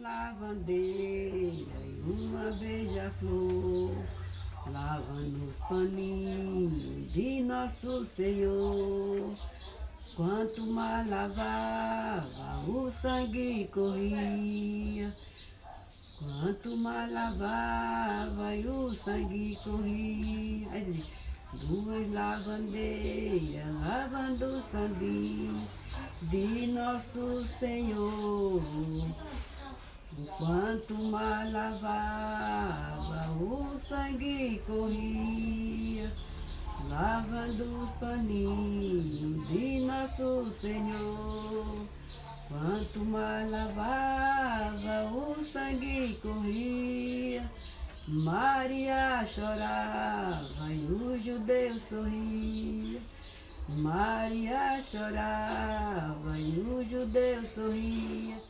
lavandeira e uma beija-flor, lavando os paninhos de nosso Senhor. Quanto mais lavava, o sangue corria. Quanto mais lavava, e o sangue corria. Aí duas lavandeiras lavando os paninhos de nosso Senhor. Quanto mais lavava, o sangue corria, lavando os paninhos de nosso Senhor. Quanto mais lavava, o sangue corria, Maria chorava e os judeus sorriam. Maria chorava e o judeu sorria.